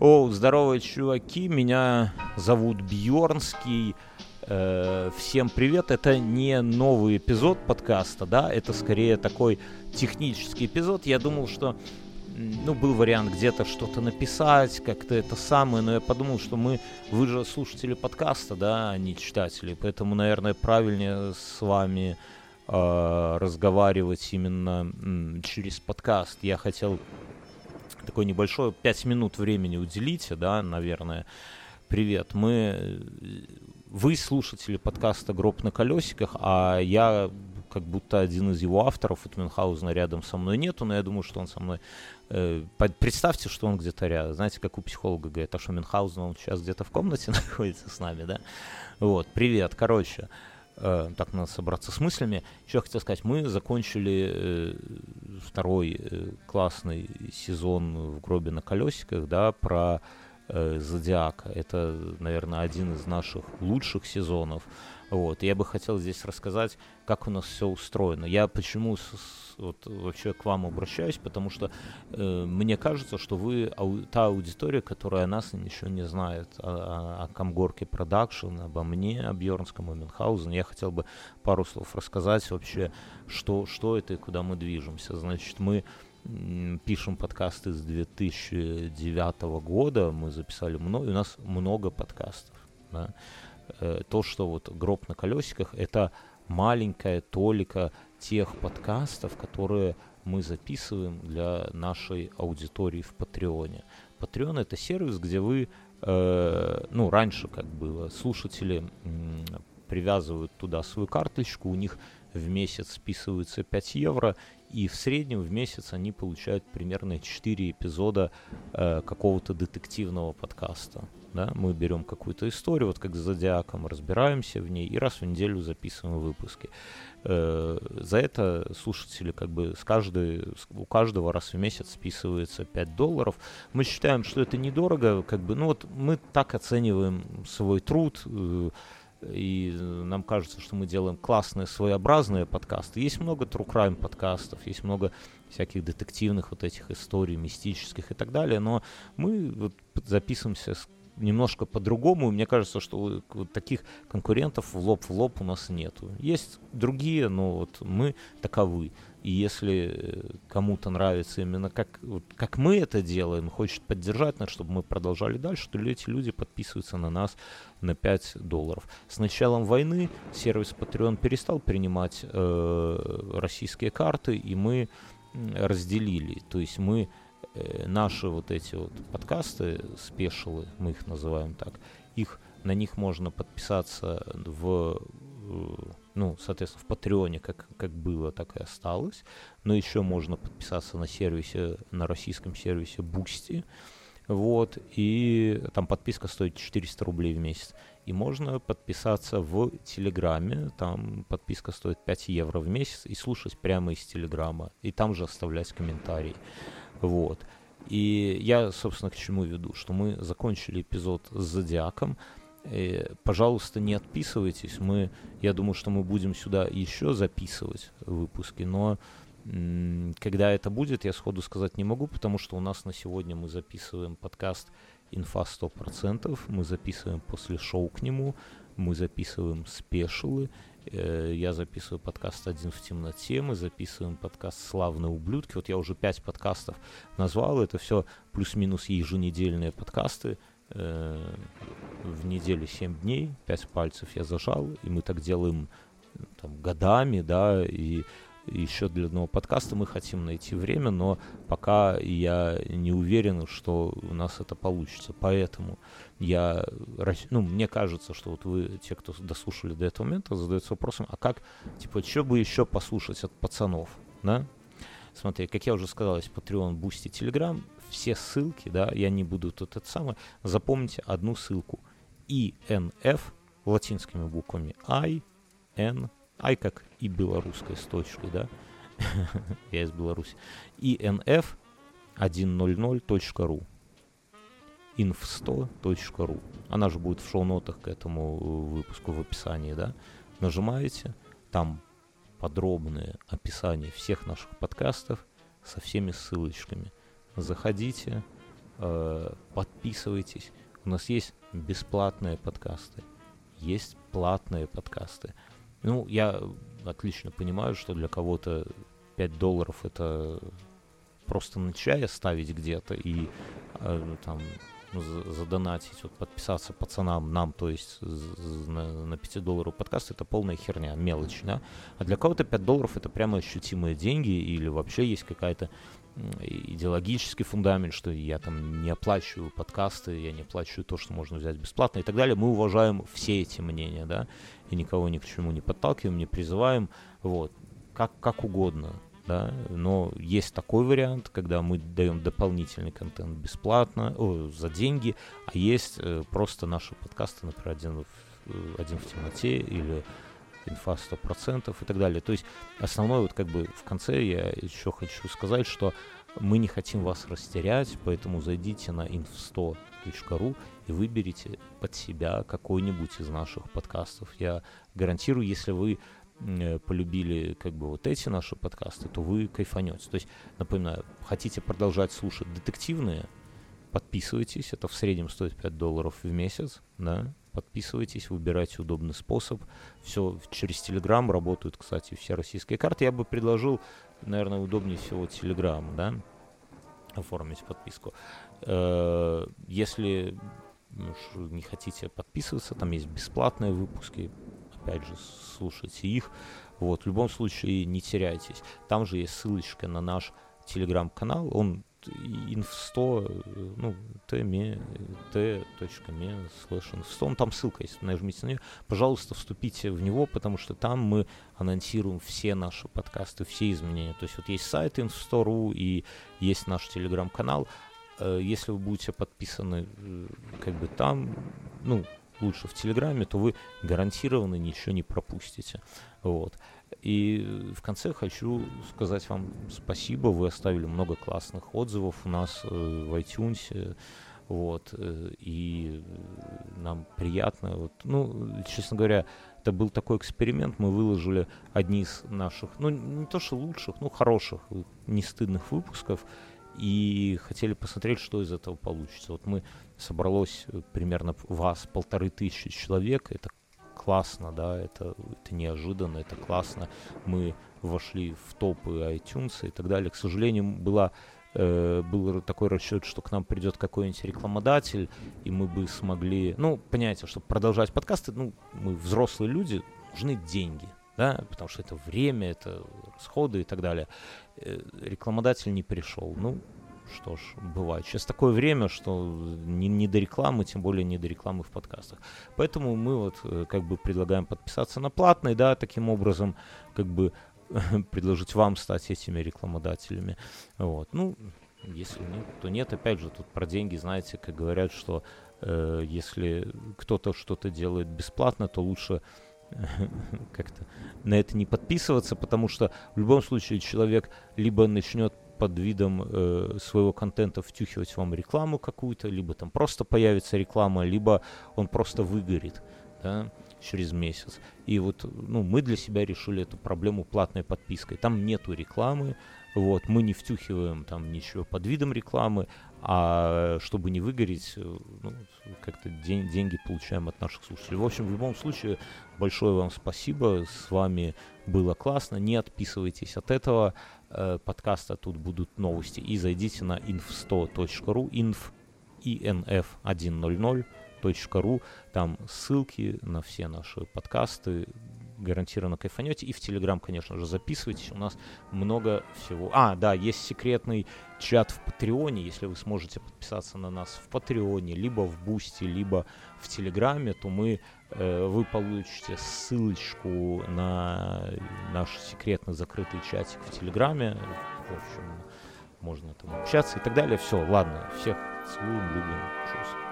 О, здорово, чуваки, меня зовут Бьорнский. Э, всем привет. Это не новый эпизод подкаста, да, это скорее такой технический эпизод. Я думал, что ну, был вариант где-то что-то написать, как-то это самое, но я подумал, что мы, вы же слушатели подкаста, да, а не читатели, поэтому, наверное, правильнее с вами э, разговаривать именно м, через подкаст. Я хотел такой небольшой, 5 минут времени уделите, да, наверное. Привет, мы... Вы слушатели подкаста «Гроб на колесиках», а я как будто один из его авторов, вот Мюнхгаузена рядом со мной нету, но я думаю, что он со мной... Э, представьте, что он где-то рядом. Знаете, как у психолога говорят, а что Мюнхгаузен, он сейчас где-то в комнате находится с нами, да? Вот, привет, короче. Э, так надо собраться с мыслями. Еще хотел сказать, мы закончили э, второй э, классный сезон в гробе на колесиках, да, про э, Зодиака. Это, наверное, один из наших лучших сезонов. Вот. Я бы хотел здесь рассказать, как у нас все устроено. Я почему с, с, вот, вообще к вам обращаюсь, потому что э, мне кажется, что вы ау, та аудитория, которая нас еще не знает о, о, о Комгорке Production, обо мне, о Бьернском, о Мюнхгаузене. Я хотел бы пару слов рассказать вообще, что, что это и куда мы движемся. Значит, мы пишем подкасты с 2009 года, мы записали много, у нас много подкастов. Да? Э, то, что вот гроб на колесиках, это маленькая толика тех подкастов, которые мы записываем для нашей аудитории в Патреоне. Patreon это сервис, где вы, э, ну, раньше как было, слушатели э, привязывают туда свою карточку, у них в месяц списывается 5 евро, и в среднем в месяц они получают примерно 4 эпизода э, какого-то детективного подкаста. Да? Мы берем какую-то историю, вот как с Зодиаком, разбираемся в ней и раз в неделю записываем выпуски. Э, за это слушатели как бы с каждой, у каждого раз в месяц списывается 5 долларов. Мы считаем, что это недорого, как бы, ну вот мы так оцениваем свой труд, э, и нам кажется, что мы делаем классные, своеобразные подкасты. Есть много true crime подкастов, есть много всяких детективных вот этих историй, мистических и так далее, но мы вот записываемся с немножко по-другому. Мне кажется, что вот таких конкурентов в лоб в лоб у нас нету. Есть другие, но вот мы таковы. И если э, кому-то нравится именно как, как мы это делаем, хочет поддержать нас, чтобы мы продолжали дальше, то эти люди подписываются на нас на 5 долларов. С началом войны сервис Patreon перестал принимать э, российские карты, и мы разделили. То есть мы э, наши вот эти вот подкасты, спешилы, мы их называем так, их, на них можно подписаться в ну, соответственно, в Патреоне как, как было, так и осталось. Но еще можно подписаться на сервисе, на российском сервисе Boosty. Вот, и там подписка стоит 400 рублей в месяц. И можно подписаться в Телеграме, там подписка стоит 5 евро в месяц, и слушать прямо из Телеграма, и там же оставлять комментарии. Вот. И я, собственно, к чему веду, что мы закончили эпизод с Зодиаком, и, пожалуйста, не отписывайтесь. Мы, я думаю, что мы будем сюда еще записывать выпуски, но когда это будет, я сходу сказать не могу, потому что у нас на сегодня мы записываем подкаст «Инфа 100%», мы записываем после шоу к нему, мы записываем спешилы, э, я записываю подкаст «Один в темноте», мы записываем подкаст «Славные ублюдки». Вот я уже пять подкастов назвал, это все плюс-минус еженедельные подкасты, э, в неделю 7 дней, 5 пальцев я зажал, и мы так делаем там, годами, да, и еще для одного подкаста мы хотим найти время, но пока я не уверен, что у нас это получится. Поэтому я, ну, мне кажется, что вот вы, те, кто дослушали до этого момента, задаются вопросом, а как, типа, что бы еще послушать от пацанов, да? Смотри, как я уже сказал, есть Patreon, Boosty, Telegram, все ссылки, да, я не буду тут это самое, запомните одну ссылку. INF латинскими буквами I, N, I как и белорусской с точкой, да, я из Беларуси, INF 100.ru inf100.ru Она же будет в шоу-нотах к этому выпуску в описании, да. Нажимаете, там подробное описание всех наших подкастов со всеми ссылочками. Заходите, э, подписывайтесь. У нас есть бесплатные подкасты, есть платные подкасты. Ну, я отлично понимаю, что для кого-то 5 долларов это просто на чай оставить где-то и э, там ну, задонатить, вот подписаться пацанам, нам, то есть на, на 5 долларов подкаст, это полная херня, мелочь, да. А для кого-то 5 долларов это прямо ощутимые деньги или вообще есть какая-то идеологический фундамент, что я там не оплачиваю подкасты, я не оплачиваю то, что можно взять бесплатно и так далее. Мы уважаем все эти мнения, да, и никого ни к чему не подталкиваем, не призываем, вот, как, как угодно, да, но есть такой вариант, когда мы даем дополнительный контент бесплатно, о, за деньги, а есть э, просто наши подкасты, например, один в, э, один в темноте или инфа 100% и так далее. То есть основное вот как бы в конце я еще хочу сказать, что мы не хотим вас растерять, поэтому зайдите на inf100.ru и выберите под себя какой-нибудь из наших подкастов. Я гарантирую, если вы э, полюбили как бы вот эти наши подкасты, то вы кайфанете. То есть, напоминаю, хотите продолжать слушать детективные, подписывайтесь, это в среднем стоит 5 долларов в месяц, да, подписывайтесь, выбирайте удобный способ. Все через Telegram работают, кстати, все российские карты. Я бы предложил, наверное, удобнее всего Telegram, да, оформить подписку. Э, если не хотите подписываться, там есть бесплатные выпуски, опять же, слушайте их. Вот, в любом случае не теряйтесь. Там же есть ссылочка на наш телеграм-канал, он inf100, ну, t.me, t.me slash inf100, там ссылка есть, нажмите на нее, пожалуйста, вступите в него, потому что там мы анонсируем все наши подкасты, все изменения, то есть вот есть сайт inf100.ru и есть наш телеграм-канал, э, если вы будете подписаны э, как бы там, ну, лучше в Телеграме, то вы гарантированно ничего не пропустите. Вот. И в конце хочу сказать вам спасибо. Вы оставили много классных отзывов у нас э, в iTunes. Вот, э, и нам приятно. Вот, ну, честно говоря, это был такой эксперимент. Мы выложили одни из наших, ну, не то что лучших, ну, хороших, не стыдных выпусков. И хотели посмотреть, что из этого получится. Вот мы собралось примерно вас полторы тысячи человек. Это классно, да, это, это неожиданно, это классно. Мы вошли в топы iTunes и так далее. К сожалению, была э, был такой расчет, что к нам придет какой-нибудь рекламодатель, и мы бы смогли, ну, понимаете, чтобы продолжать подкасты, ну, мы взрослые люди, нужны деньги, да, потому что это время, это расходы и так далее. Э, рекламодатель не пришел, ну, что ж, бывает. Сейчас такое время, что не, не до рекламы, тем более не до рекламы в подкастах. Поэтому мы вот э, как бы предлагаем подписаться на платный, да, таким образом как бы предложить вам стать этими рекламодателями. Вот. Ну, если нет, то нет. Опять же, тут про деньги, знаете, как говорят, что э, если кто-то что-то делает бесплатно, то лучше как-то на это не подписываться, потому что в любом случае человек либо начнет под видом э, своего контента втюхивать вам рекламу какую-то, либо там просто появится реклама, либо он просто выгорит да, через месяц. И вот ну, мы для себя решили эту проблему платной подпиской. Там нету рекламы, вот, мы не втюхиваем там ничего под видом рекламы, а чтобы не выгореть, э, ну, как-то день, деньги получаем от наших слушателей. В общем, в любом случае, большое вам спасибо, с вами было классно, не отписывайтесь от этого э, подкаста, тут будут новости, и зайдите на inf100.ru, inf, inf100.ru, там ссылки на все наши подкасты, гарантированно кайфанете. И в Телеграм, конечно же, записывайтесь. У нас много всего. А, да, есть секретный чат в Патреоне. Если вы сможете подписаться на нас в Патреоне, либо в Бусти, либо в Телеграме, то мы, э, вы получите ссылочку на наш секретный закрытый чатик в Телеграме. В общем, можно там общаться и так далее. Все, ладно, всех целуем, любим, чувствуем.